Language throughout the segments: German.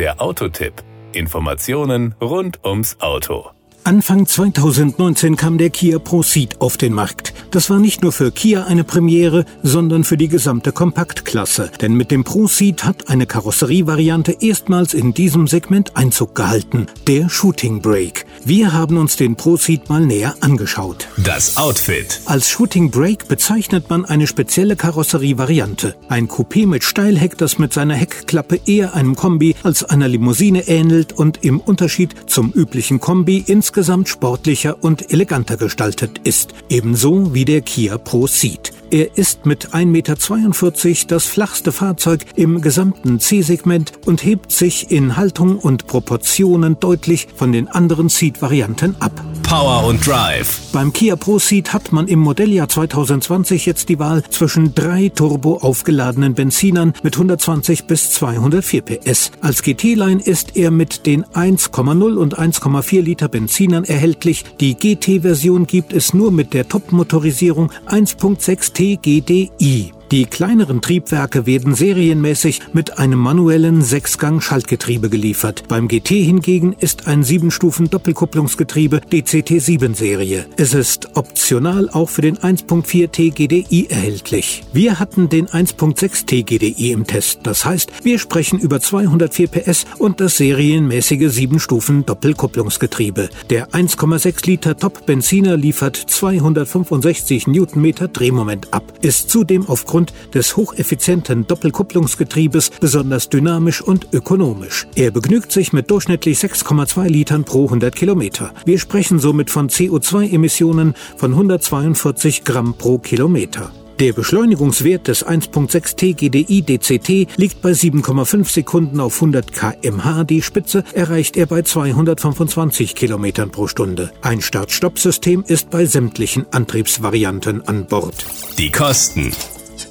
Der Autotipp. Informationen rund ums Auto. Anfang 2019 kam der Kia Proceed auf den Markt. Das war nicht nur für Kia eine Premiere, sondern für die gesamte Kompaktklasse. Denn mit dem Proceed hat eine Karosserievariante erstmals in diesem Segment Einzug gehalten. Der Shooting Brake. Wir haben uns den Proceed mal näher angeschaut. Das Outfit. Als Shooting Brake bezeichnet man eine spezielle Karosserievariante. Ein Coupé mit Steilheck, das mit seiner Heckklappe eher einem Kombi als einer Limousine ähnelt und im Unterschied zum üblichen Kombi insgesamt sportlicher und eleganter gestaltet ist. Ebenso wie wie der Kia Pro Ceed. Er ist mit 1,42 Meter das flachste Fahrzeug im gesamten C-Segment und hebt sich in Haltung und Proportionen deutlich von den anderen Ceed-Varianten ab. Power und Drive. Beim Kia Pro Seat hat man im Modelljahr 2020 jetzt die Wahl zwischen drei turbo aufgeladenen Benzinern mit 120 bis 204 PS. Als GT-Line ist er mit den 1,0 und 1,4 Liter Benzinern erhältlich. Die GT-Version gibt es nur mit der Top-Motorisierung 1.6 TGDI. Die kleineren Triebwerke werden serienmäßig mit einem manuellen Sechsgang-Schaltgetriebe geliefert. Beim GT hingegen ist ein 7-Stufen-Doppelkupplungsgetriebe DCT7-Serie. Es ist optional auch für den 1.4 TGDI erhältlich. Wir hatten den 1.6 TGDI im Test. Das heißt, wir sprechen über 204 PS und das serienmäßige 7-Stufen-Doppelkupplungsgetriebe. Der 1,6 Liter Top-Benziner liefert 265 Newtonmeter Drehmoment ab, ist zudem aufgrund aufgrund des hocheffizienten Doppelkupplungsgetriebes besonders dynamisch und ökonomisch. Er begnügt sich mit durchschnittlich 6,2 Litern pro 100 Kilometer. Wir sprechen somit von CO2-Emissionen von 142 Gramm pro Kilometer. Der Beschleunigungswert des 1.6 T GDI DCT liegt bei 7,5 Sekunden auf 100 kmh. Die Spitze erreicht er bei 225 km pro Stunde. Ein Start-Stopp-System ist bei sämtlichen Antriebsvarianten an Bord. Die Kosten.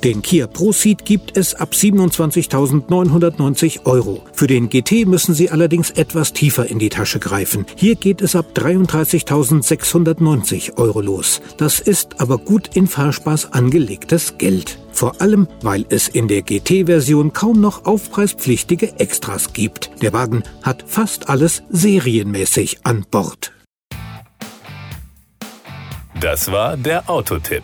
Den Kia Proceed gibt es ab 27.990 Euro. Für den GT müssen Sie allerdings etwas tiefer in die Tasche greifen. Hier geht es ab 33.690 Euro los. Das ist aber gut in Fahrspaß angelegtes Geld. Vor allem, weil es in der GT-Version kaum noch aufpreispflichtige Extras gibt. Der Wagen hat fast alles serienmäßig an Bord. Das war der Autotipp.